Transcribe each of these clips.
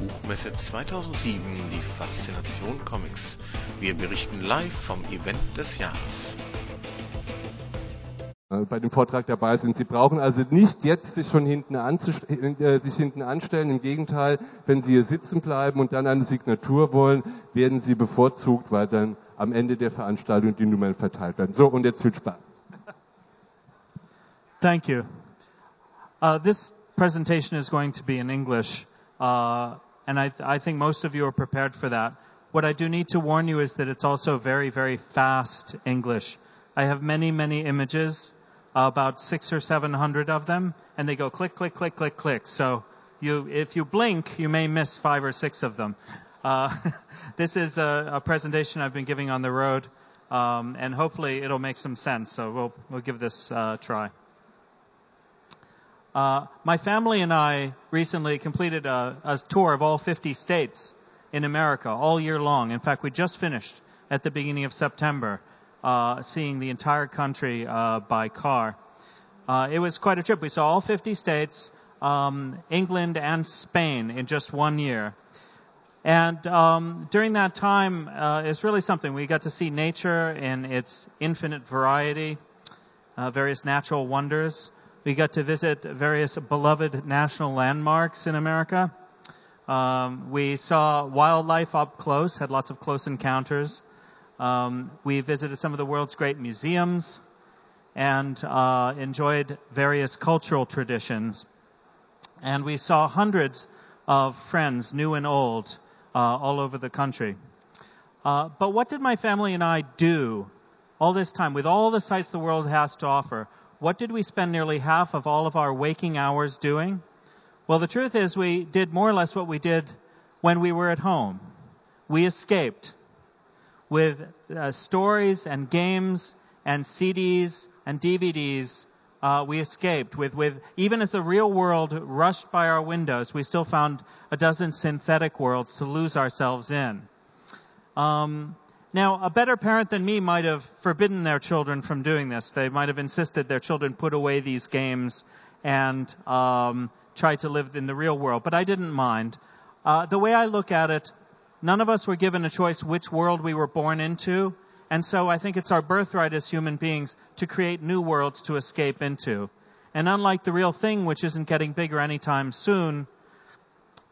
Buchmesse 2007 die Faszination Comics. Wir berichten live vom Event des Jahres. Äh, bei dem Vortrag dabei sind. Sie brauchen also nicht jetzt sich schon hinten, äh, sich hinten anstellen. Im Gegenteil, wenn Sie hier sitzen bleiben und dann eine Signatur wollen, werden Sie bevorzugt, weil dann am Ende der Veranstaltung die Nummern verteilt werden. So, und jetzt viel Spaß. Thank you. Uh, this presentation is going to be in English, uh, and I, I think most of you are prepared for that. What I do need to warn you is that it's also very, very fast English. I have many, many images, about six or seven hundred of them, and they go click, click, click, click, click. So you, if you blink, you may miss five or six of them. Uh, this is a, a, presentation I've been giving on the road, um, and hopefully it'll make some sense. So we'll we'll give this uh, a try. Uh, my family and I recently completed a, a, tour of all 50 states in America all year long. In fact, we just finished at the beginning of September, uh, seeing the entire country uh, by car. Uh, it was quite a trip. We saw all 50 states, um, England and Spain in just one year. And um, during that time, uh, it's really something. We got to see nature in its infinite variety, uh, various natural wonders. We got to visit various beloved national landmarks in America. Um, we saw wildlife up close, had lots of close encounters. Um, we visited some of the world's great museums and uh, enjoyed various cultural traditions. And we saw hundreds of friends, new and old, uh, all over the country. Uh, but what did my family and I do all this time with all the sights the world has to offer? What did we spend nearly half of all of our waking hours doing? Well, the truth is we did more or less what we did when we were at home. We escaped with uh, stories and games and CDs and DVDs. Uh, we escaped with, with, even as the real world rushed by our windows, we still found a dozen synthetic worlds to lose ourselves in. Um, now, a better parent than me might have forbidden their children from doing this. They might have insisted their children put away these games and um, try to live in the real world, but I didn't mind. Uh, the way I look at it, none of us were given a choice which world we were born into, and so I think it's our birthright as human beings to create new worlds to escape into. And unlike the real thing, which isn't getting bigger anytime soon,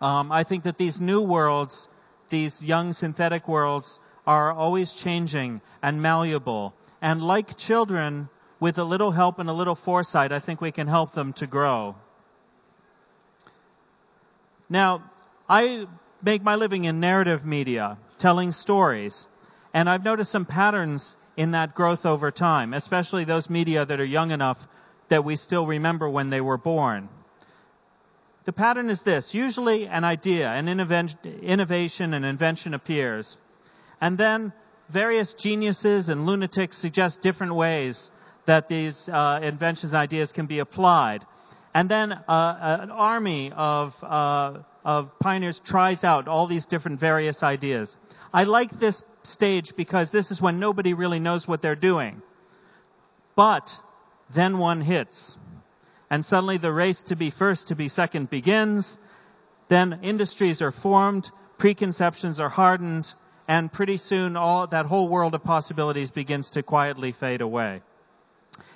um, I think that these new worlds, these young synthetic worlds, are always changing and malleable. And like children, with a little help and a little foresight, I think we can help them to grow. Now, I make my living in narrative media, telling stories, and I've noticed some patterns in that growth over time, especially those media that are young enough that we still remember when they were born. The pattern is this. Usually an idea, an innovation, an invention appears. And then various geniuses and lunatics suggest different ways that these uh, inventions and ideas can be applied. And then uh, an army of, uh, of pioneers tries out all these different various ideas. I like this stage because this is when nobody really knows what they're doing. But then one hits. And suddenly the race to be first, to be second begins. Then industries are formed, preconceptions are hardened, and pretty soon all that whole world of possibilities begins to quietly fade away.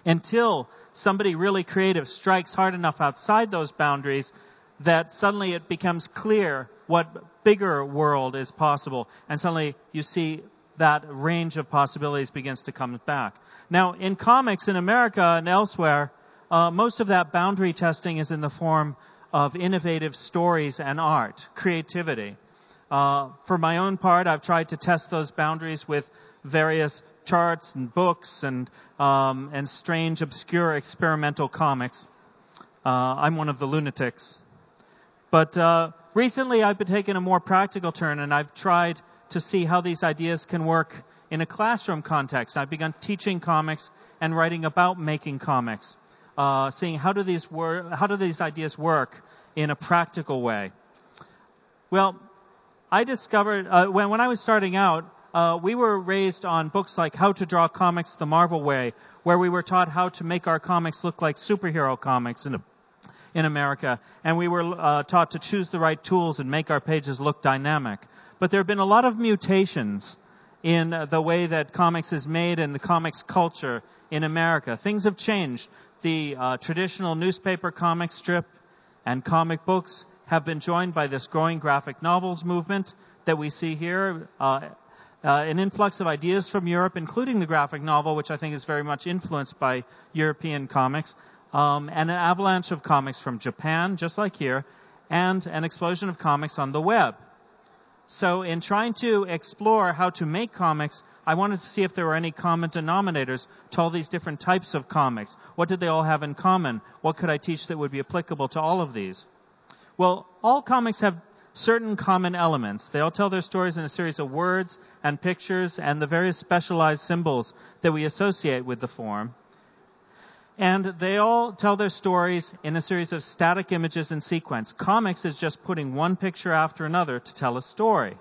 Until somebody really creative strikes hard enough outside those boundaries that suddenly it becomes clear what bigger world is possible and suddenly you see that range of possibilities begins to come back. Now, in comics in America and elsewhere, uh, most of that boundary testing is in the form of innovative stories and art, creativity. Uh, for my own part, I've tried to test those boundaries with various charts and books and um, and strange, obscure experimental comics. Uh, I'm one of the lunatics. But uh, recently, I've been taking a more practical turn, and I've tried to see how these ideas can work in a classroom context. I've begun teaching comics and writing about making comics, uh, seeing how do these wor- how do these ideas work in a practical way. Well, I discovered uh, when when I was starting out, uh, we were raised on books like How to Draw Comics the Marvel Way, where we were taught how to make our comics look like superhero comics and in America, and we were uh, taught to choose the right tools and make our pages look dynamic. But there have been a lot of mutations in the way that comics is made and the comics culture in America. Things have changed. The uh, traditional newspaper comic strip and comic books have been joined by this growing graphic novels movement that we see here. Uh, uh, an influx of ideas from Europe, including the graphic novel, which I think is very much influenced by European comics, um, and an avalanche of comics from Japan, just like here, and an explosion of comics on the web. So in trying to explore how to make comics, I wanted to see if there were any common denominators to all these different types of comics. What did they all have in common? What could I teach that would be applicable to all of these? Well, all comics have certain common elements. They all tell their stories in a series of words and pictures and the various specialized symbols that we associate with the form. And they all tell their stories in a series of static images in sequence. Comics is just putting one picture after another to tell a story.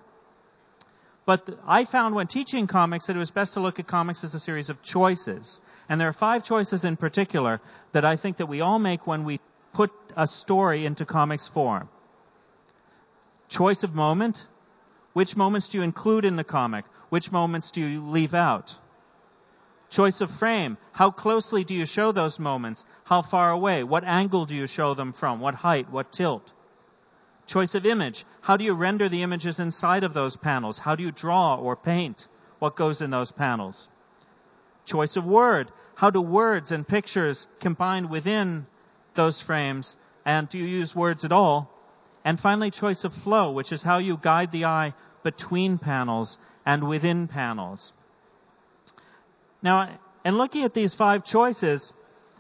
But I found when teaching comics that it was best to look at comics as a series of choices. And there are five choices in particular that I think that we all make when we put a story into comics form. Choice of moment. Which moments do you include in the comic? Which moments do you leave out? Choice of frame. How closely do you show those moments? How far away? What angle do you show them from? What height? What tilt? Choice of image. How do you render the images inside of those panels? How do you draw or paint what goes in those panels? Choice of word. How do words and pictures combine within those frames? And do you use words at all? And finally, choice of flow, which is how you guide the eye between panels and within panels. Now, in looking at these five choices,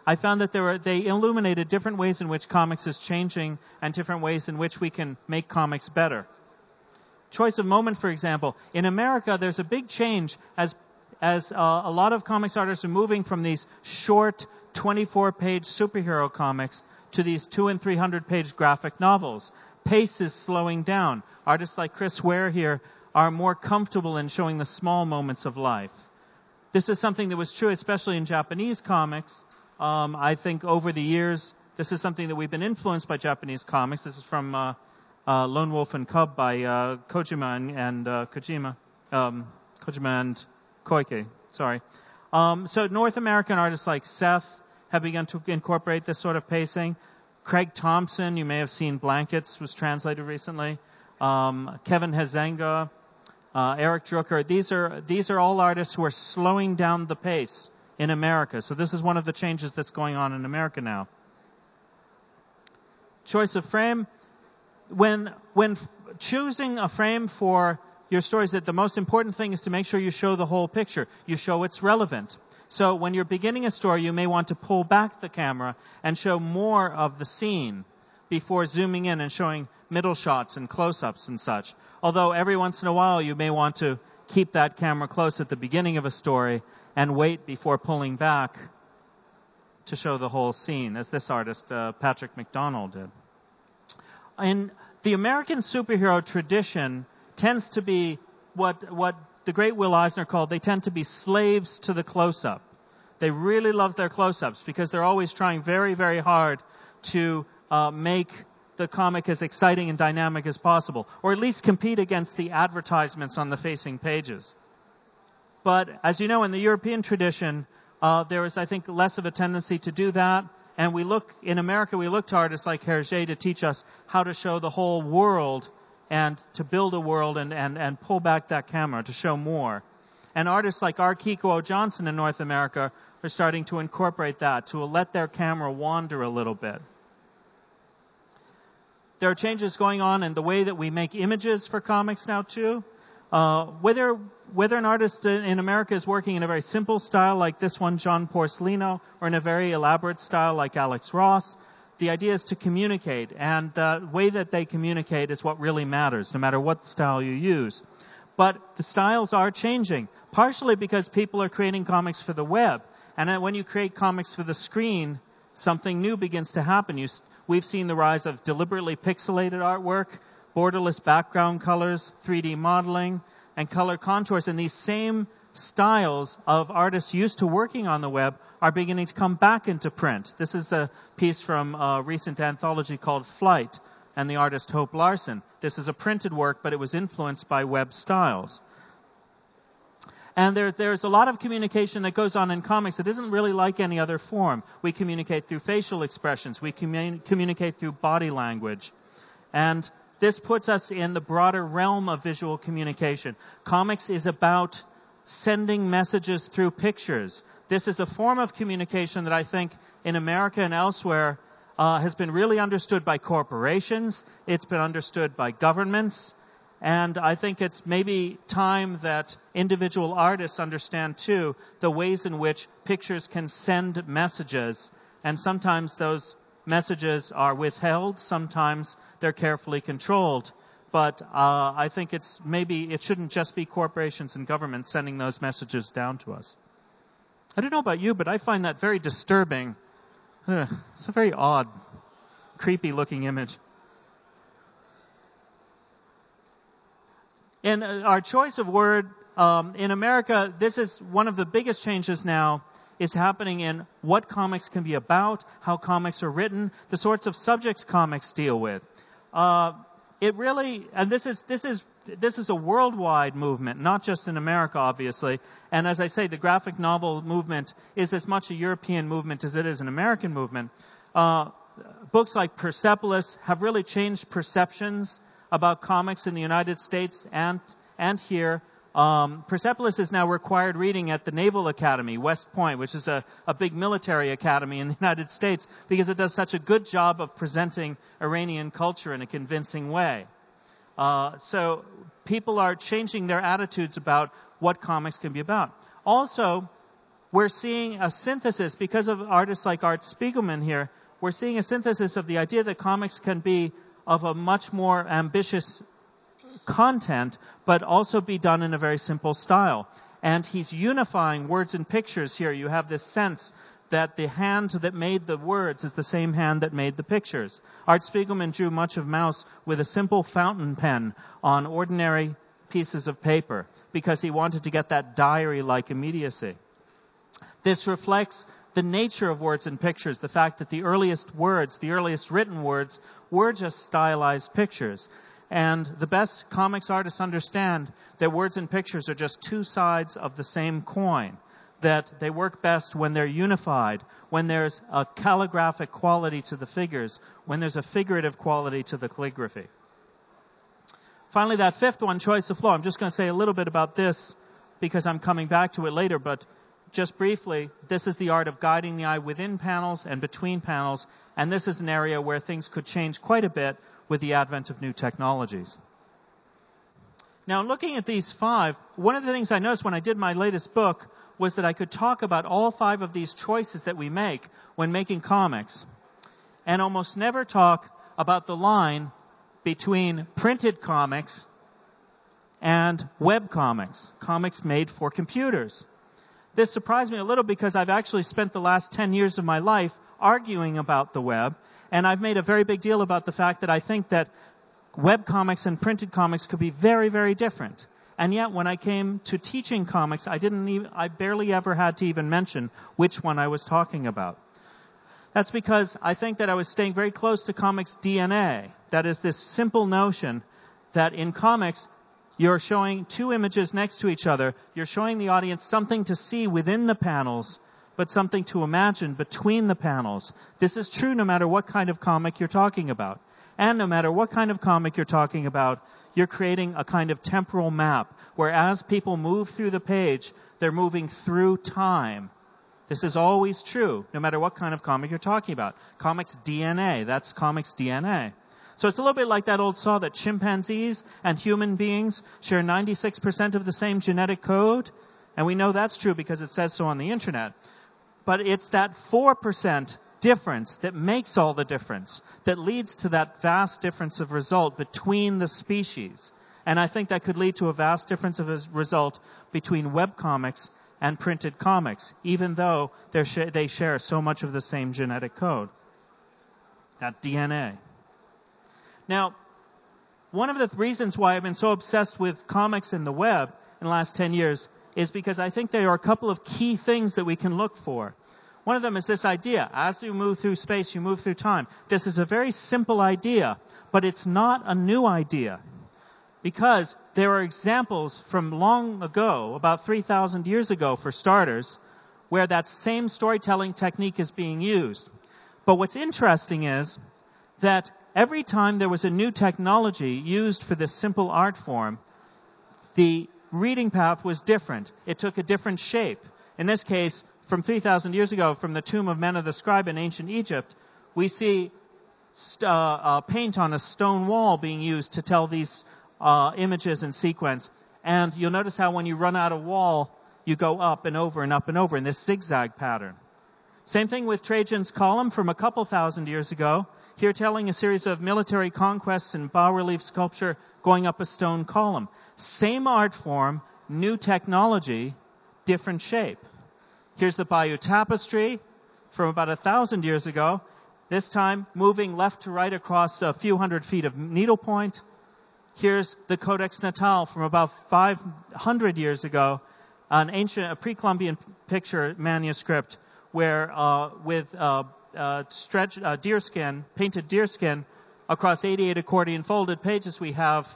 I found that there were, they illuminated different ways in which comics is changing and different ways in which we can make comics better. Choice of moment, for example. In America, there's a big change as, as uh, a lot of comics artists are moving from these short 24 page superhero comics to these two and 300 page graphic novels. Pace is slowing down. Artists like Chris Ware here are more comfortable in showing the small moments of life. This is something that was true, especially in Japanese comics. Um, I think over the years, this is something that we've been influenced by Japanese comics. This is from uh, uh, Lone Wolf and Cub by uh, Kojima and, and uh, Kojima, um, Kojima and Koike. Sorry. Um, so North American artists like Seth have begun to incorporate this sort of pacing. Craig Thompson, you may have seen Blankets, was translated recently. Um, Kevin Huizenga, uh, Eric Drooker. These are these are all artists who are slowing down the pace in America. So this is one of the changes that's going on in America now. Choice of frame. When when choosing a frame for your stories, that the most important thing is to make sure you show the whole picture. You show it's relevant. So when you're beginning a story, you may want to pull back the camera and show more of the scene before zooming in and showing middle shots and close-ups and such. Although every once in a while you may want to keep that camera close at the beginning of a story and wait before pulling back to show the whole scene, as this artist, uh, Patrick McDonnell, did. In the American superhero tradition tends to be what, what the great Will Eisner called, they tend to be slaves to the close-up. They really love their close-ups because they're always trying very, very hard to uh, make the comic as exciting and dynamic as possible, or at least compete against the advertisements on the facing pages. But as you know, in the European tradition, uh, there is, I think, less of a tendency to do that. And we look, in America, we look to artists like Hergé to teach us how to show the whole world and to build a world and, and, and pull back that camera to show more. And artists like R. Johnson in North America are starting to incorporate that, to let their camera wander a little bit. There are changes going on in the way that we make images for comics now too. Uh, whether whether an artist in America is working in a very simple style like this one, John Porcellino, or in a very elaborate style like Alex Ross, the idea is to communicate, and the way that they communicate is what really matters, no matter what style you use. But the styles are changing, partially because people are creating comics for the web, and when you create comics for the screen, something new begins to happen. You, We've seen the rise of deliberately pixelated artwork, borderless background colors, 3D modeling, and color contours. And these same styles of artists used to working on the web are beginning to come back into print. This is a piece from a recent anthology called Flight and the artist Hope Larson. This is a printed work, but it was influenced by web styles. And there, there's a lot of communication that goes on in comics that isn't really like any other form. We communicate through facial expressions. We commun- communicate through body language. And this puts us in the broader realm of visual communication. Comics is about sending messages through pictures. This is a form of communication that I think in America and elsewhere uh, has been really understood by corporations. It's been understood by governments. And I think it's maybe time that individual artists understand too the ways in which pictures can send messages. And sometimes those messages are withheld, sometimes they're carefully controlled. But uh, I think it's maybe it shouldn't just be corporations and governments sending those messages down to us. I don't know about you, but I find that very disturbing. It's a very odd, creepy looking image. in uh, our choice of word um, in America, this is one of the biggest changes now is happening in what comics can be about, how comics are written, the sorts of subjects comics deal with. Uh, it really, and this is this is this is a worldwide movement, not just in America, obviously. And as I say, the graphic novel movement is as much a European movement as it is an American movement. Uh, books like Persepolis have really changed perceptions about comics in the United States and, and here. Um, Persepolis is now required reading at the Naval Academy, West Point, which is a, a big military academy in the United States, because it does such a good job of presenting Iranian culture in a convincing way. Uh, so people are changing their attitudes about what comics can be about. Also, we're seeing a synthesis because of artists like Art Spiegelman here. We're seeing a synthesis of the idea that comics can be of a much more ambitious content, but also be done in a very simple style. And he's unifying words and pictures here. You have this sense that the hand that made the words is the same hand that made the pictures. Art Spiegelman drew much of Maus with a simple fountain pen on ordinary pieces of paper because he wanted to get that diary-like immediacy. This reflects the nature of words and pictures, the fact that the earliest words, the earliest written words, were just stylized pictures. And the best comics artists understand that words and pictures are just two sides of the same coin. That they work best when they're unified, when there's a calligraphic quality to the figures, when there's a figurative quality to the calligraphy. Finally, that fifth one, choice of flow. I'm just going to say a little bit about this because I'm coming back to it later, but just briefly, this is the art of guiding the eye within panels and between panels, and this is an area where things could change quite a bit with the advent of new technologies. Now, looking at these five, one of the things I noticed when I did my latest book was that I could talk about all five of these choices that we make when making comics, and almost never talk about the line between printed comics and web comics, comics made for computers. This surprised me a little because I've actually spent the last 10 years of my life arguing about the web, and I've made a very big deal about the fact that I think that web comics and printed comics could be very, very different. And yet, when I came to teaching comics, I didn't even, I barely ever had to even mention which one I was talking about. That's because I think that I was staying very close to comics DNA. That is this simple notion that in comics, you're showing two images next to each other. You're showing the audience something to see within the panels, but something to imagine between the panels. This is true no matter what kind of comic you're talking about. And no matter what kind of comic you're talking about, you're creating a kind of temporal map where as people move through the page, they're moving through time. This is always true, no matter what kind of comic you're talking about. Comics DNA, that's comics DNA. So it's a little bit like that old saw that chimpanzees and human beings share 96% of the same genetic code. And we know that's true because it says so on the internet. But it's that 4% difference that makes all the difference, that leads to that vast difference of result between the species. And I think that could lead to a vast difference of result between webcomics and printed comics, even though sh- they share so much of the same genetic code. That DNA. Now, one of the reasons why I've been so obsessed with comics and the web in the last 10 years is because I think there are a couple of key things that we can look for. One of them is this idea. As you move through space, you move through time. This is a very simple idea, but it's not a new idea. Because there are examples from long ago, about 3,000 years ago for starters, where that same storytelling technique is being used. But what's interesting is that every time there was a new technology used for this simple art form, the reading path was different. It took a different shape. In this case, from 3,000 years ago, from the tomb of Mena the scribe in ancient Egypt, we see st- uh, uh, paint on a stone wall being used to tell these uh, images in sequence. And you'll notice how when you run out of wall, you go up and over and up and over in this zigzag pattern. Same thing with Trajan's column from a couple thousand years ago. Here telling a series of military conquests in bas-relief sculpture going up a stone column. Same art form, new technology, different shape. Here's the Bayeux Tapestry from about a thousand years ago. This time moving left to right across a few hundred feet of needlepoint. Here's the Codex Nuttall from about 500 years ago, an ancient, a pre-Columbian picture manuscript where, uh, with uh, uh, stretch uh, deerskin, painted deerskin, across 88 accordion folded pages, we have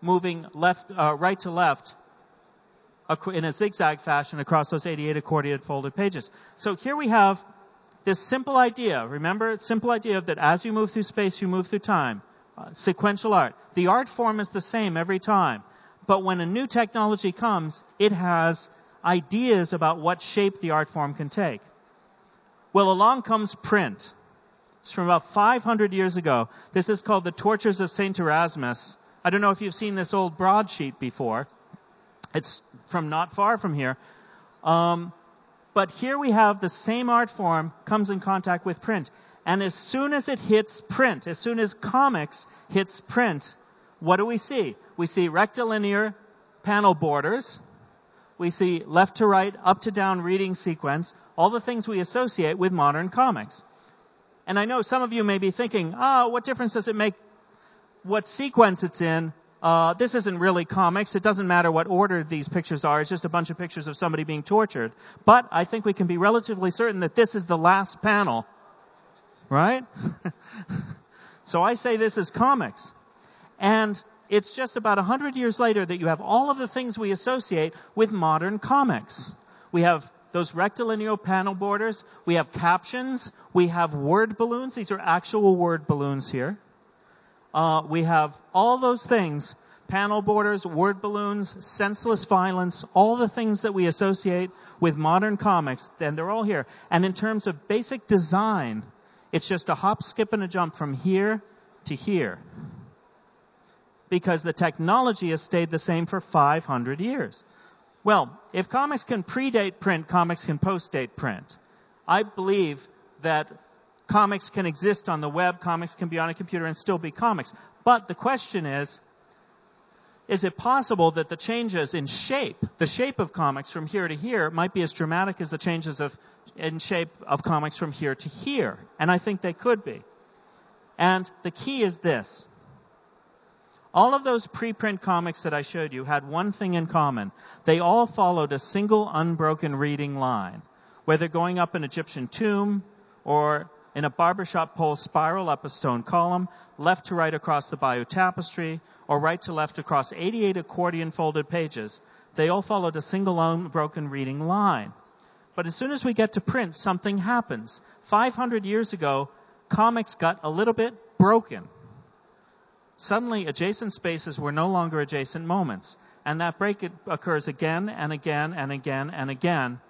moving left, uh, right to left, in a zigzag fashion across those 88 accordion folded pages. So here we have this simple idea. Remember, simple idea that as you move through space, you move through time. Uh, sequential art. The art form is the same every time. But when a new technology comes, it has ideas about what shape the art form can take. Well, along comes print. It's from about 500 years ago. This is called the Tortures of St. Erasmus. I don't know if you've seen this old broadsheet before. It's from not far from here. Um, but here we have the same art form comes in contact with print. And as soon as it hits print, as soon as comics hits print, what do we see? We see rectilinear panel borders. We see left to right, up to down reading sequence, all the things we associate with modern comics. And I know some of you may be thinking, ah, oh, what difference does it make what sequence it's in? Uh, this isn't really comics. It doesn't matter what order these pictures are. It's just a bunch of pictures of somebody being tortured. But I think we can be relatively certain that this is the last panel right? so I say this is comics. And it's just about a hundred years later that you have all of the things we associate with modern comics. We have those rectilinear panel borders. We have captions. We have word balloons. These are actual word balloons here. Uh, we have all those things panel borders, word balloons, senseless violence, all the things that we associate with modern comics, then they're all here. And in terms of basic design, it's just a hop, skip, and a jump from here to here. Because the technology has stayed the same for 500 years. Well, if comics can predate print, comics can postdate print. I believe that comics can exist on the web, comics can be on a computer and still be comics. But the question is, is it possible that the changes in shape, the shape of comics from here to here, might be as dramatic as the changes of, in shape of comics from here to here? And I think they could be. And the key is this. All of those preprint comics that I showed you had one thing in common. They all followed a single unbroken reading line. Whether going up an Egyptian tomb or in a barbershop pole spiral up a stone column, left to right across the Bayeux Tapestry, or right to left across 88 accordion folded pages. They all followed a single unbroken reading line. But as soon as we get to print, something happens. 500 years ago, comics got a little bit broken. Suddenly, adjacent spaces were no longer adjacent moments. And that break occurs again and again and again and again,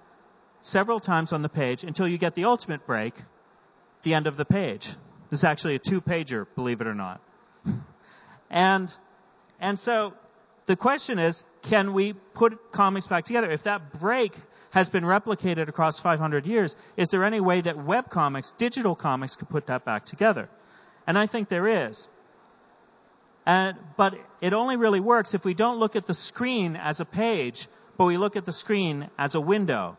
several times on the page until you get the ultimate break, the end of the page. This is actually a two pager, believe it or not. And, and so the question is, can we put comics back together? If that break has been replicated across 500 years, is there any way that web comics, digital comics, could put that back together? And I think there is. And, but it only really works if we don't look at the screen as a page, but we look at the screen as a window.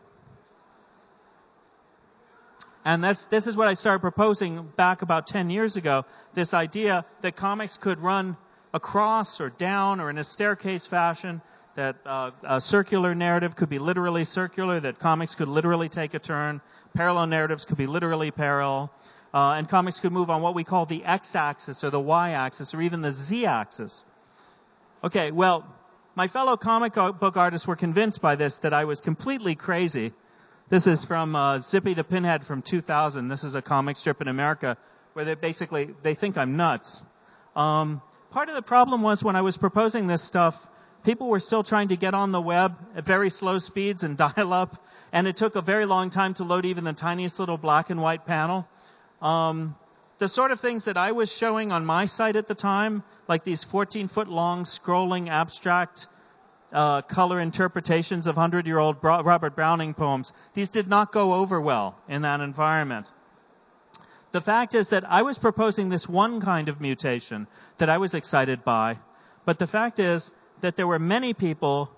And this, this is what I started proposing back about 10 years ago. This idea that comics could run across or down or in a staircase fashion that uh, a circular narrative could be literally circular, that comics could literally take a turn, parallel narratives could be literally parallel, uh, and comics could move on what we call the x-axis or the y-axis or even the z-axis. Okay, well, my fellow comic book artists were convinced by this that I was completely crazy. This is from uh, Zippy the Pinhead from 2000. This is a comic strip in America where they basically they think I'm nuts. Um, part of the problem was when I was proposing this stuff, people were still trying to get on the web at very slow speeds and dial up, and it took a very long time to load even the tiniest little black and white panel. Um, the sort of things that I was showing on my site at the time, like these 14 foot long scrolling abstract uh, color interpretations of 100 year old Robert Browning poems, these did not go over well in that environment. The fact is that I was proposing this one kind of mutation that I was excited by, but the fact is that there were many people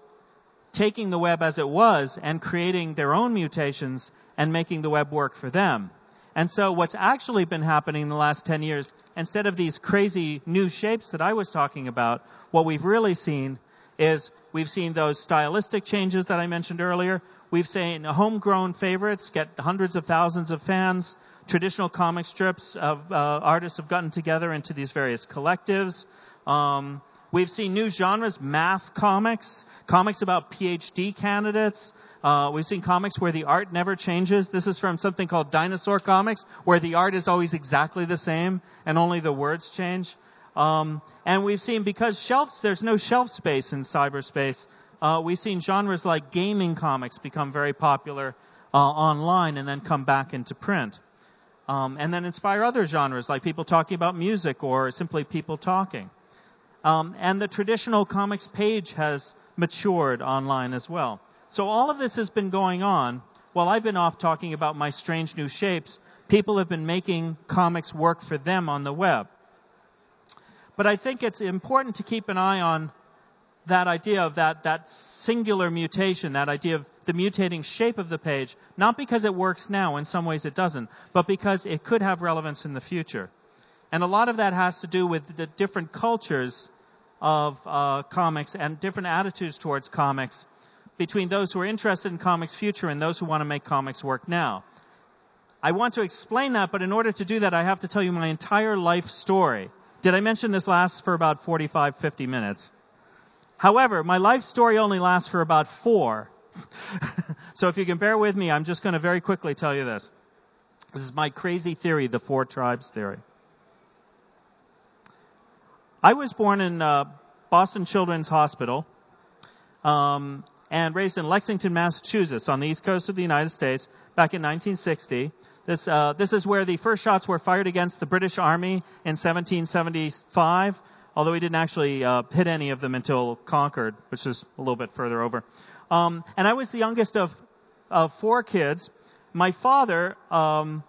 taking the web as it was and creating their own mutations and making the web work for them. And so what's actually been happening in the last 10 years, instead of these crazy new shapes that I was talking about, what we've really seen is we've seen those stylistic changes that I mentioned earlier. We've seen homegrown favorites get hundreds of thousands of fans. Traditional comic strips of uh, artists have gotten together into these various collectives. Um, We've seen new genres, math comics, comics about PhD candidates. Uh, we've seen comics where the art never changes. This is from something called Dinosaur Comics, where the art is always exactly the same and only the words change. Um, and we've seen because shelves, there's no shelf space in cyberspace. Uh, we've seen genres like gaming comics become very popular uh, online and then come back into print. Um, and then inspire other genres like people talking about music or simply people talking. Um, and the traditional comics page has matured online as well. So all of this has been going on while I've been off talking about my strange new shapes. People have been making comics work for them on the web. But I think it's important to keep an eye on that idea of that, that singular mutation, that idea of the mutating shape of the page, not because it works now, in some ways it doesn't, but because it could have relevance in the future. And a lot of that has to do with the different cultures of uh, comics and different attitudes towards comics between those who are interested in comics future and those who want to make comics work now. I want to explain that, but in order to do that, I have to tell you my entire life story. Did I mention this lasts for about 45, 50 minutes? However, my life story only lasts for about four. so if you can bear with me, I'm just going to very quickly tell you this. This is my crazy theory, the four tribes theory. I was born in uh, Boston Children's Hospital um, and raised in Lexington, Massachusetts, on the east coast of the United States, back in 1960. This uh, this is where the first shots were fired against the British Army in 1775. Although he didn't actually uh, hit any of them until Concord, which is a little bit further over. Um, and I was the youngest of of four kids. My father um,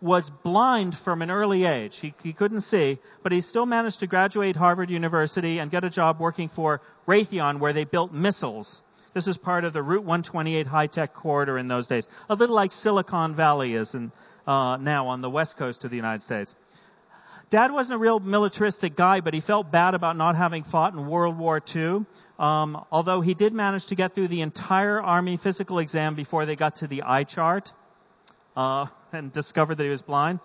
was blind from an early age. He, he couldn't see, but he still managed to graduate Harvard University and get a job working for Raytheon where they built missiles. This is part of the Route 128 high-tech corridor in those days. A little like Silicon Valley is in, uh, now on the west coast of the United States. Dad wasn't a real militaristic guy, but he felt bad about not having fought in World War II. Um, although he did manage to get through the entire Army physical exam before they got to the eye chart. Uh, and discovered that he was blind.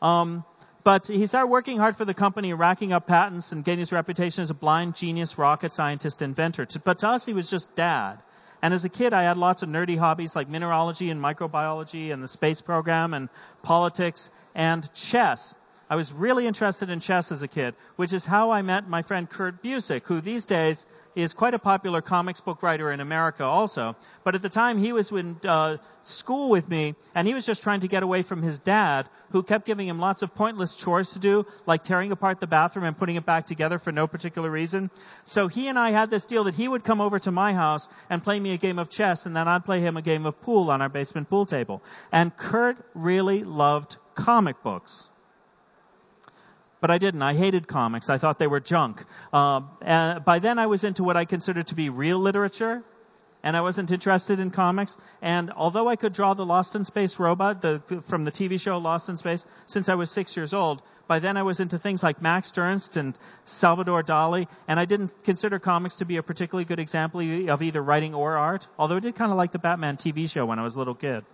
Um, but he started working hard for the company, racking up patents and gaining his reputation as a blind genius rocket scientist inventor. But to us, he was just dad. And as a kid, I had lots of nerdy hobbies like mineralogy and microbiology and the space program and politics and chess. I was really interested in chess as a kid, which is how I met my friend Kurt Busiek, who these days is quite a popular comics book writer in America also. But at the time he was in uh, school with me and he was just trying to get away from his dad who kept giving him lots of pointless chores to do, like tearing apart the bathroom and putting it back together for no particular reason. So he and I had this deal that he would come over to my house and play me a game of chess and then I'd play him a game of pool on our basement pool table. And Kurt really loved comic books but I didn't. I hated comics. I thought they were junk. Uh, and by then I was into what I considered to be real literature. and I wasn't interested in comics. And although I could draw the Lost in Space robot the, from the TV show Lost in Space since I was six years old, by then I was into things like Max Ernst and Salvador Dali, and I didn't consider comics to be a particularly good example of either writing or art, although I did kind of like the Batman TV show when I was a little kid.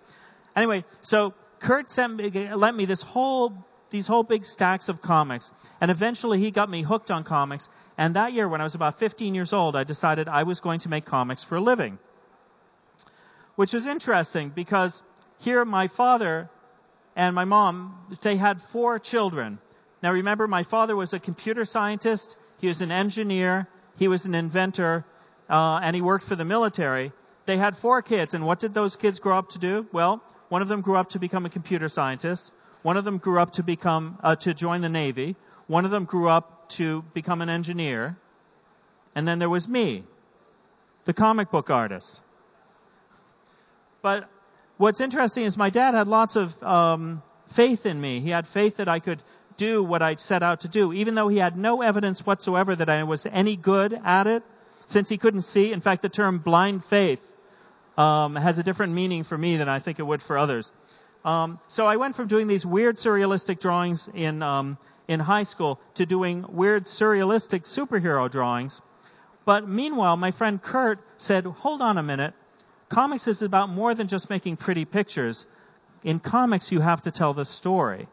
Anyway, so Kurt sent me, lent me this whole these whole big stacks of comics. And eventually he got me hooked on comics. And that year, when I was about 15 years old, I decided I was going to make comics for a living. Which was interesting because here my father and my mom, they had four children. Now remember, my father was a computer scientist, he was an engineer, he was an inventor, uh, and he worked for the military. They had four kids, and what did those kids grow up to do? Well, one of them grew up to become a computer scientist. One of them grew up to become uh, to join the Navy. One of them grew up to become an engineer. And then there was me, the comic book artist. But what's interesting is my dad had lots of um, faith in me. He had faith that I could do what I set out to do, even though he had no evidence whatsoever that I was any good at it, since he couldn't see. In fact, the term blind faith um, has a different meaning for me than I think it would for others. Um, so I went from doing these weird surrealistic drawings in um, in high school to doing weird surrealistic superhero drawings. But meanwhile, my friend Kurt said, "Hold on a minute. Comics is about more than just making pretty pictures. In comics, you have to tell the story."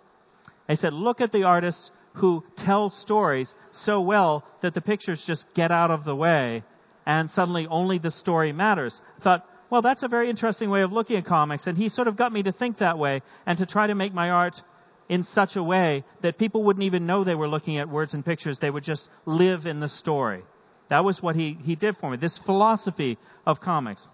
I said, "Look at the artists who tell stories so well that the pictures just get out of the way, and suddenly only the story matters." I thought, well, that's a very interesting way of looking at comics. And he sort of got me to think that way and to try to make my art in such a way that people wouldn't even know they were looking at words and pictures. They would just live in the story. That was what he, he did for me. This philosophy of comics.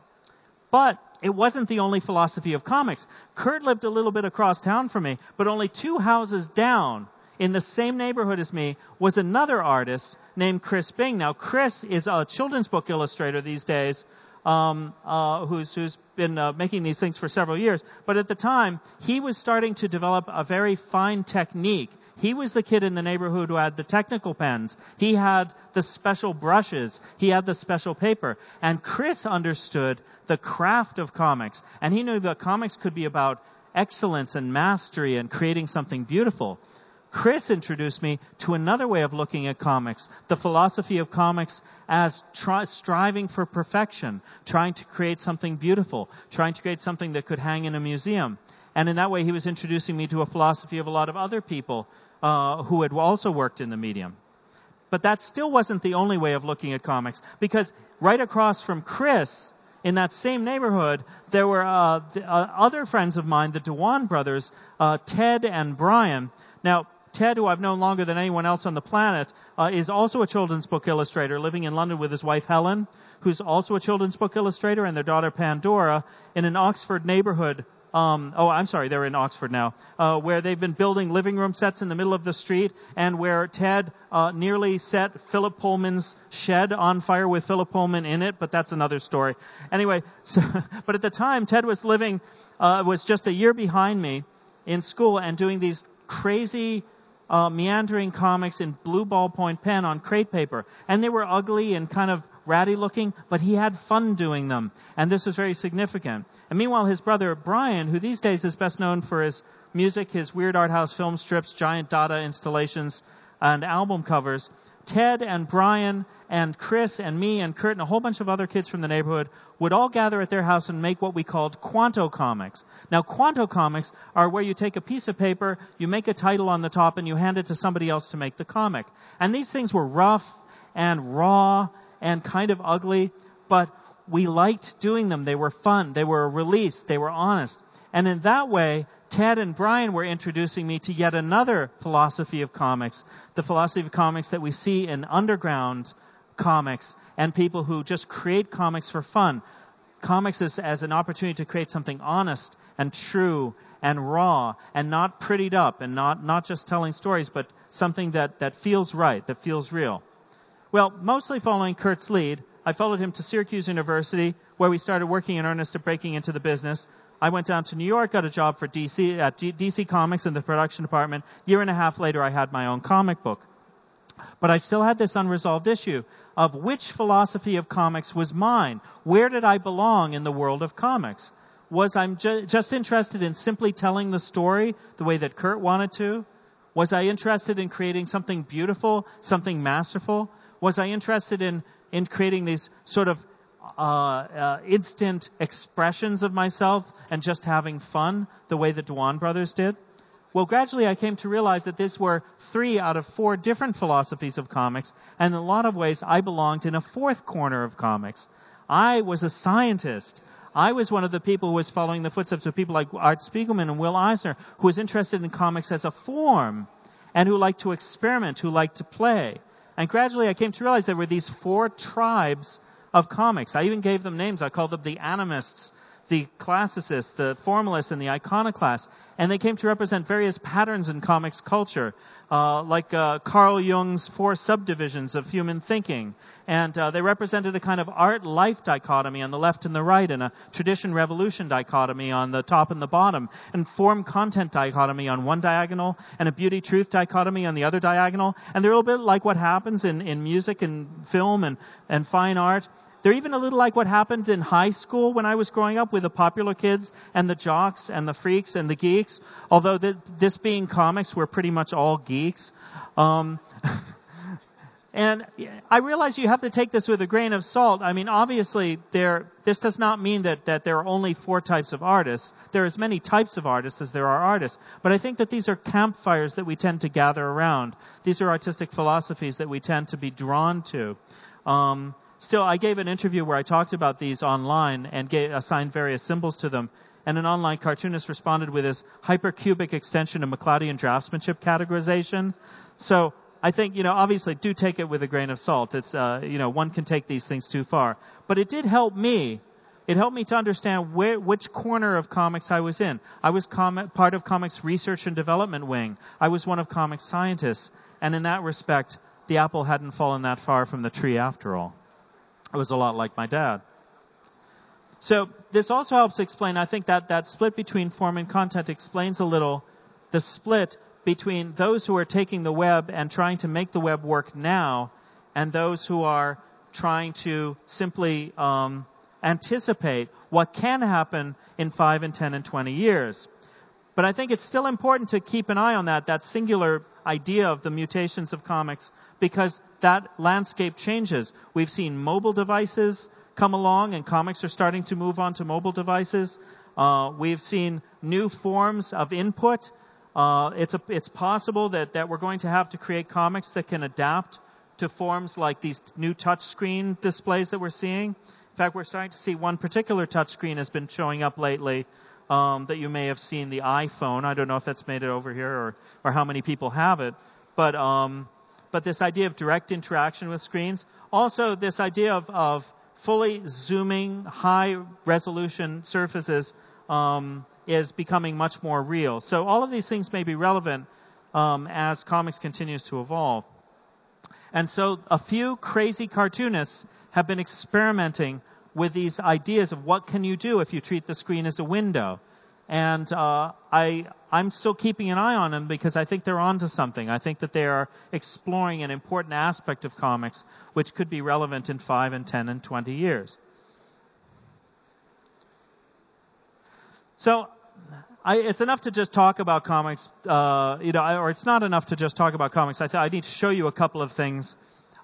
But it wasn't the only philosophy of comics. Kurt lived a little bit across town from me, but only two houses down in the same neighborhood as me was another artist named Chris Bing. Now, Chris is a children's book illustrator these days um, uh, who's who's been uh, making these things for several years. But at the time, he was starting to develop a very fine technique. He was the kid in the neighborhood who had the technical pens. He had the special brushes. He had the special paper. And Chris understood the craft of comics, and he knew that comics could be about excellence and mastery and creating something beautiful. Chris introduced me to another way of looking at comics, the philosophy of comics as try, striving for perfection, trying to create something beautiful, trying to create something that could hang in a museum. And in that way, he was introducing me to a philosophy of a lot of other people uh, who had also worked in the medium. But that still wasn't the only way of looking at comics, because right across from Chris, in that same neighborhood, there were uh, the, uh, other friends of mine, the Dewan brothers, uh, Ted and Brian. Now, Ted, who I've known longer than anyone else on the planet, uh, is also a children's book illustrator living in London with his wife Helen, who's also a children's book illustrator, and their daughter Pandora in an Oxford neighborhood. Um, oh, I'm sorry, they're in Oxford now, uh, where they've been building living room sets in the middle of the street, and where Ted uh, nearly set Philip Pullman's shed on fire with Philip Pullman in it, but that's another story. Anyway, so, but at the time, Ted was living, uh, was just a year behind me in school and doing these crazy uh, meandering comics in blue ballpoint pen on crate paper. And they were ugly and kind of ratty looking, but he had fun doing them. And this was very significant. And meanwhile, his brother Brian, who these days is best known for his music, his weird art house film strips, giant Dada installations, and album covers, Ted and Brian and Chris and me and Kurt and a whole bunch of other kids from the neighborhood would all gather at their house and make what we called Quanto comics. Now, Quanto comics are where you take a piece of paper, you make a title on the top, and you hand it to somebody else to make the comic. And these things were rough and raw and kind of ugly, but we liked doing them. They were fun. They were a release. They were honest. And in that way, Ted and Brian were introducing me to yet another philosophy of comics, the philosophy of comics that we see in underground comics and people who just create comics for fun. Comics as, as an opportunity to create something honest and true and raw and not prettied up and not, not just telling stories, but something that, that feels right, that feels real. Well, mostly following Kurt's lead, I followed him to Syracuse University, where we started working in earnest at breaking into the business. I went down to New York, got a job for DC at DC Comics in the production department. Year and a half later, I had my own comic book. But I still had this unresolved issue of which philosophy of comics was mine. Where did I belong in the world of comics? Was I ju- just interested in simply telling the story the way that Kurt wanted to? Was I interested in creating something beautiful, something masterful? Was I interested in, in creating these sort of uh, uh, instant expressions of myself and just having fun the way the Dewan brothers did? Well, gradually I came to realize that these were three out of four different philosophies of comics, and in a lot of ways I belonged in a fourth corner of comics. I was a scientist. I was one of the people who was following the footsteps of people like Art Spiegelman and Will Eisner, who was interested in comics as a form, and who liked to experiment, who liked to play. And gradually I came to realize there were these four tribes of comics. I even gave them names. I called them the animists, the classicists, the formalists, and the iconoclasts. And they came to represent various patterns in comics culture, uh, like uh, Carl Jung's four subdivisions of human thinking. And uh, they represented a kind of art-life dichotomy on the left and the right, and a tradition-revolution dichotomy on the top and the bottom, and form-content dichotomy on one diagonal, and a beauty-truth dichotomy on the other diagonal. And they're a little bit like what happens in, in music and film and, and fine art. They're even a little like what happened in high school when I was growing up with the popular kids and the jocks and the freaks and the geeks. Although the, this being comics, we're pretty much all geeks. Um, and I realize you have to take this with a grain of salt. I mean, obviously, there, this does not mean that, that there are only four types of artists. There are as many types of artists as there are artists. But I think that these are campfires that we tend to gather around. These are artistic philosophies that we tend to be drawn to. Um, Still, I gave an interview where I talked about these online and gave, assigned various symbols to them. And an online cartoonist responded with his hypercubic extension of McCloudian draftsmanship categorization. So I think, you know, obviously do take it with a grain of salt. It's, uh, you know, one can take these things too far. But it did help me. It helped me to understand where, which corner of comics I was in. I was com- part of comics research and development wing. I was one of comics scientists. And in that respect, the apple hadn't fallen that far from the tree after all. I was a lot like my dad. So this also helps explain, I think that that split between form and content explains a little the split between those who are taking the web and trying to make the web work now and those who are trying to simply um, anticipate what can happen in 5 and 10 and 20 years. But I think it's still important to keep an eye on that, that singular idea of the mutations of comics because that landscape changes. We've seen mobile devices come along and comics are starting to move on to mobile devices. Uh, we've seen new forms of input. Uh, it's, a, it's possible that, that we're going to have to create comics that can adapt to forms like these new touchscreen displays that we're seeing. In fact, we're starting to see one particular touchscreen has been showing up lately um, that you may have seen, the iPhone. I don't know if that's made it over here or, or how many people have it. But um, but this idea of direct interaction with screens. Also, this idea of, of fully zooming high resolution surfaces um, is becoming much more real. So all of these things may be relevant um, as comics continues to evolve. And so a few crazy cartoonists have been experimenting with these ideas of what can you do if you treat the screen as a window. And uh, I, I'm still keeping an eye on them because I think they're onto something. I think that they are exploring an important aspect of comics which could be relevant in 5 and 10 and 20 years. So, I, it's enough to just talk about comics, uh, you know, or it's not enough to just talk about comics. I, th- I need to show you a couple of things.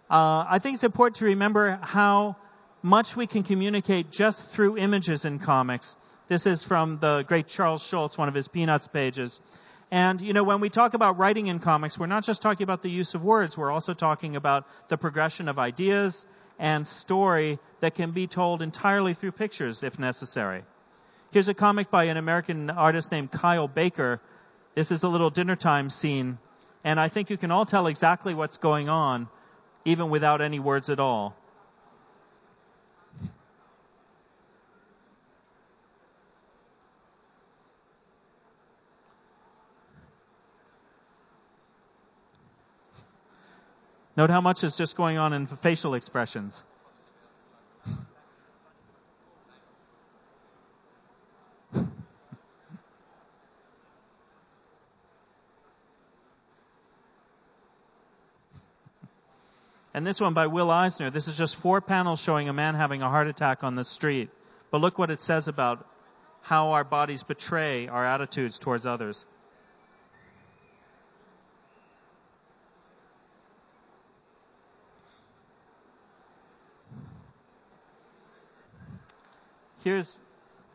Uh, I think it's important to remember how much we can communicate just through images in comics. This is from the great Charles Schulz, one of his Peanuts pages. And, you know, when we talk about writing in comics, we're not just talking about the use of words, we're also talking about the progression of ideas and story that can be told entirely through pictures if necessary. Here's a comic by an American artist named Kyle Baker. This is a little dinner time scene, and I think you can all tell exactly what's going on, even without any words at all. Note how much is just going on in facial expressions. And this one by Will Eisner, this is just four panels showing a man having a heart attack on the street. But look what it says about how our bodies betray our attitudes towards others. Here's,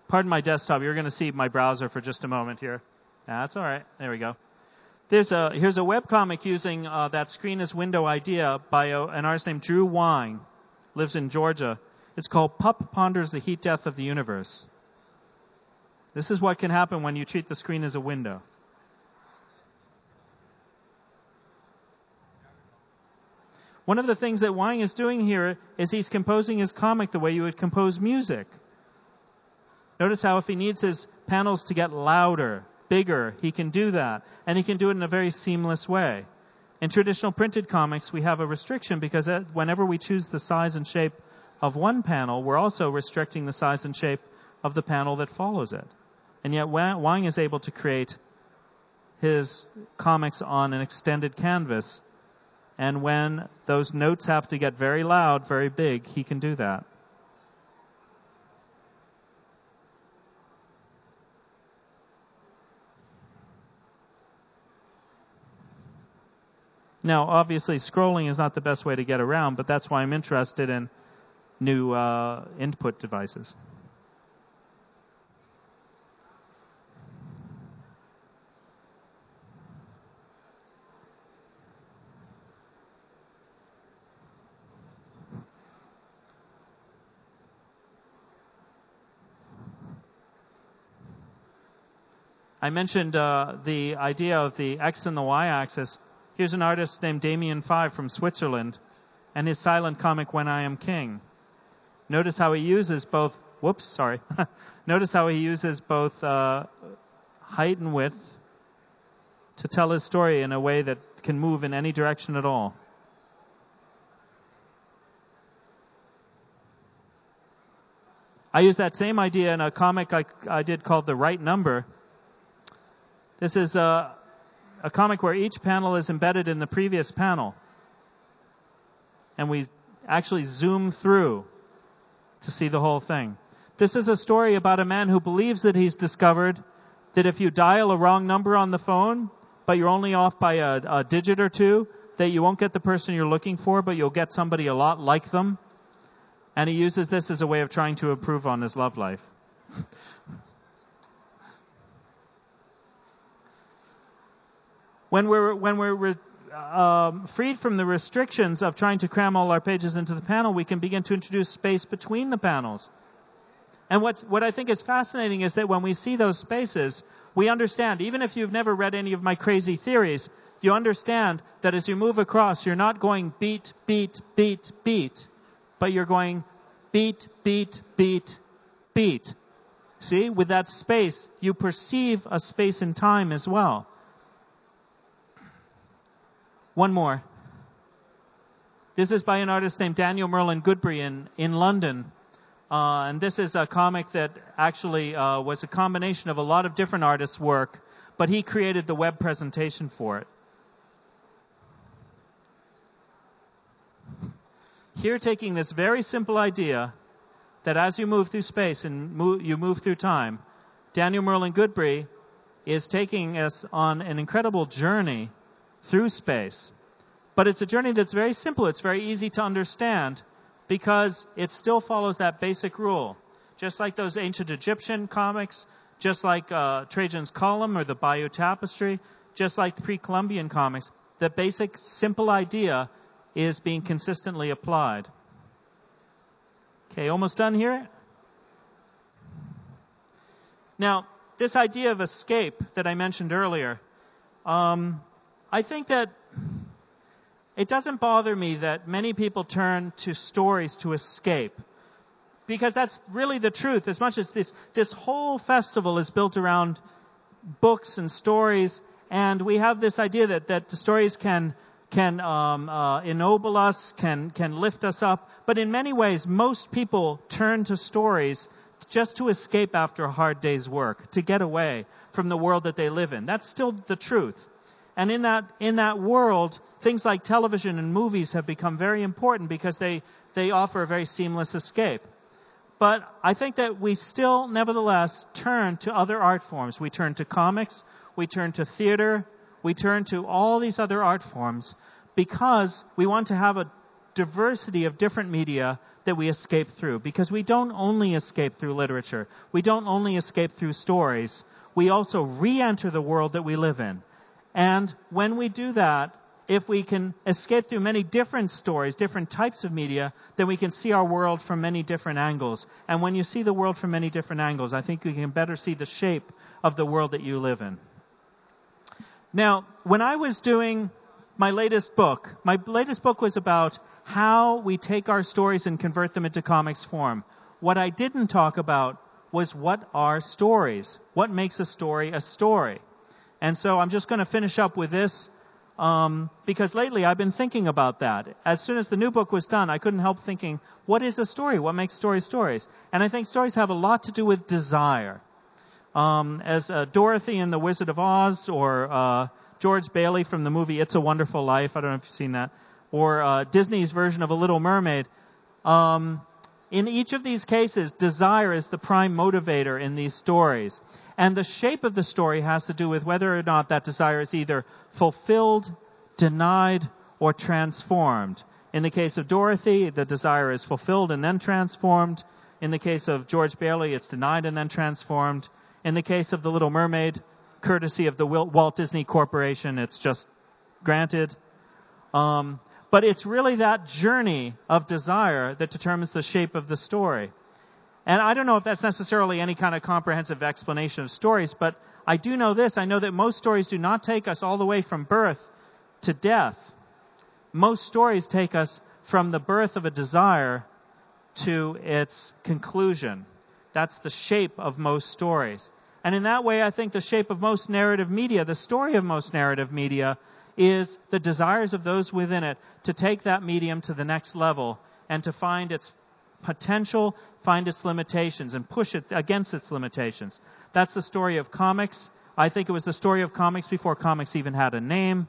pardon my desktop, you're going to see my browser for just a moment here. That's all right. There we go. There's a, here's a webcomic using uh, that screen as window idea by a, an artist named Drew Weing, lives in Georgia. It's called Pup Ponders the Heat Death of the Universe. This is what can happen when you treat the screen as a window. One of the things that Weing is doing here is he's composing his comic the way you would compose music. Notice how if he needs his panels to get louder, bigger, he can do that. And he can do it in a very seamless way. In traditional printed comics, we have a restriction because uh, whenever we choose the size and shape of one panel, we're also restricting the size and shape of the panel that follows it. And yet Weing is able to create his comics on an extended canvas. And when those notes have to get very loud, very big, he can do that. Now, obviously, scrolling is not the best way to get around, but that's why I'm interested in new uh, input devices. I mentioned uh, the idea of the x and the y axis. Here's an artist named Demian5 from Switzerland and his silent comic When I Am King. Notice how he uses both, whoops, sorry. Notice how he uses both uh, height and width to tell his story in a way that can move in any direction at all. I use that same idea in a comic I, I did called The Right Number. This is a, a comic where each panel is embedded in the previous panel. And we actually zoom through to see the whole thing. This is a story about a man who believes that he's discovered that if you dial a wrong number on the phone, but you're only off by a, a digit or two, that you won't get the person you're looking for, but you'll get somebody a lot like them. And he uses this as a way of trying to improve on his love life. when we're when we're um, freed from the restrictions of trying to cram all our pages into the panel, we can begin to introduce space between the panels. And what what I think is fascinating is that when we see those spaces, we understand. Even if you've never read any of my crazy theories, you understand that as you move across, you're not going beat, beat, beat, beat, but you're going beat, beat, beat, beat. See, with that space, you perceive a space in time as well. One more. This is by an artist named Daniel Merlin Goodbrey in, in London. Uh, and this is a comic that actually uh, was a combination of a lot of different artists' work, but he created the web presentation for it. Here, taking this very simple idea that as you move through space and move, you move through time, Daniel Merlin Goodbrey is taking us on an incredible journey through space. But it's a journey that's very simple. It's very easy to understand because it still follows that basic rule. Just like those ancient Egyptian comics, just like uh, Trajan's Column or the Bayeux Tapestry, just like the pre-Columbian comics, the basic simple idea is being consistently applied. Okay, almost done here. Now, this idea of escape that I mentioned earlier, um, I think that it doesn't bother me that many people turn to stories to escape. Because that's really the truth. As much as this, this whole festival is built around books and stories, and we have this idea that, that the stories can, can um, uh, ennoble us, can, can lift us up. But in many ways, most people turn to stories just to escape after a hard day's work, to get away from the world that they live in. That's still the truth. And in that, in that world, things like television and movies have become very important because they, they offer a very seamless escape. But I think that we still, nevertheless, turn to other art forms. We turn to comics, we turn to theater, we turn to all these other art forms because we want to have a diversity of different media that we escape through. Because we don't only escape through literature, we don't only escape through stories, we also re enter the world that we live in. And when we do that, if we can escape through many different stories, different types of media, then we can see our world from many different angles. And when you see the world from many different angles, I think you can better see the shape of the world that you live in. Now, when I was doing my latest book, my latest book was about how we take our stories and convert them into comics form. What I didn't talk about was what are stories? What makes a story a story? And so I'm just going to finish up with this um, because lately I've been thinking about that. As soon as the new book was done, I couldn't help thinking, what is a story? What makes stories stories? And I think stories have a lot to do with desire. Um, as uh, Dorothy in The Wizard of Oz, or uh, George Bailey from the movie It's a Wonderful Life. I don't know if you've seen that, or uh, Disney's version of A Little Mermaid. Um, in each of these cases, desire is the prime motivator in these stories. And the shape of the story has to do with whether or not that desire is either fulfilled, denied, or transformed. In the case of Dorothy, the desire is fulfilled and then transformed. In the case of George Bailey, it's denied and then transformed. In the case of The Little Mermaid, courtesy of the Walt Disney Corporation, it's just granted. Um, but it's really that journey of desire that determines the shape of the story. And I don't know if that's necessarily any kind of comprehensive explanation of stories, but I do know this. I know that most stories do not take us all the way from birth to death. Most stories take us from the birth of a desire to its conclusion. That's the shape of most stories. And in that way, I think the shape of most narrative media, the story of most narrative media, is the desires of those within it to take that medium to the next level and to find its potential, find its limitations, and push it against its limitations. That's the story of comics. I think it was the story of comics before comics even had a name.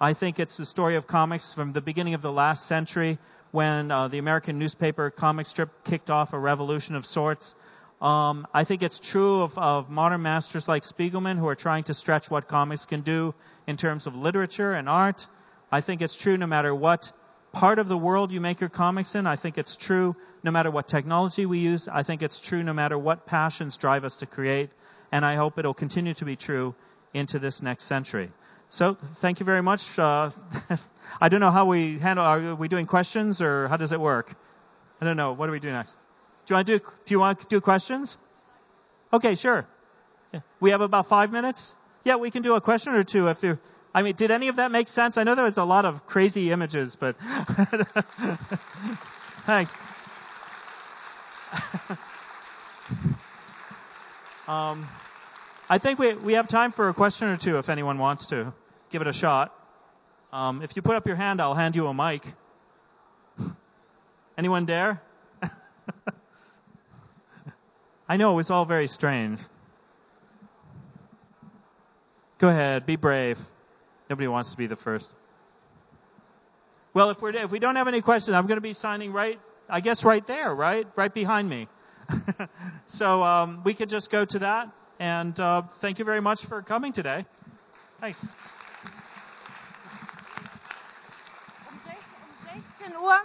I think it's the story of comics from the beginning of the last century when uh, the American newspaper comic strip kicked off a revolution of sorts. Um, I think it's true of, of modern masters like Spiegelman who are trying to stretch what comics can do in terms of literature and art. I think it's true no matter what part of the world you make your comics in. I think it's true no matter what technology we use. I think it's true no matter what passions drive us to create. And I hope it'll continue to be true into this next century. So thank you very much. Uh, I don't know how we handle. Are we doing questions or how does it work? I don't know. What do we do next? Do you want to do? Do you want to do questions? Okay, sure. Yeah. We have about five minutes. Yeah, we can do a question or two if you. I mean, did any of that make sense? I know there was a lot of crazy images, but thanks. um, I think we we have time for a question or two if anyone wants to give it a shot. Um, if you put up your hand, I'll hand you a mic. Anyone dare? I know it was all very strange. Go ahead, be brave. Nobody wants to be the first. Well, if, we're, if we don't have any questions, I'm going to be signing right, I guess right there, right? Right behind me. so um, we could just go to that. And uh, thank you very much for coming today. Thanks. Um 16 Uhr.